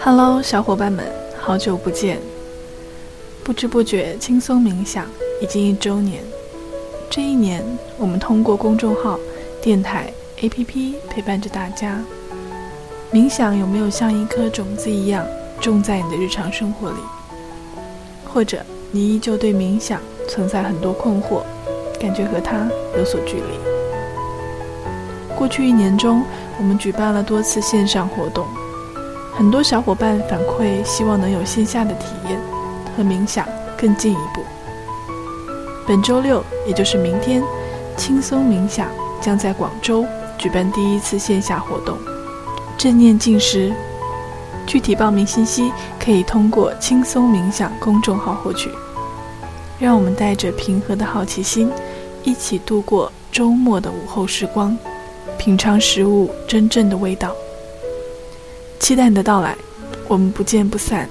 Hello，小伙伴们，好久不见！不知不觉，轻松冥想已经一周年。这一年，我们通过公众号、电台、APP 陪伴着大家。冥想有没有像一颗种子一样种在你的日常生活里？或者，你依旧对冥想存在很多困惑，感觉和它有所距离？过去一年中，我们举办了多次线上活动。很多小伙伴反馈，希望能有线下的体验，和冥想更进一步。本周六，也就是明天，轻松冥想将在广州举办第一次线下活动——正念进食。具体报名信息可以通过“轻松冥想”公众号获取。让我们带着平和的好奇心，一起度过周末的午后时光，品尝食物真正的味道。期待你的到来，我们不见不散。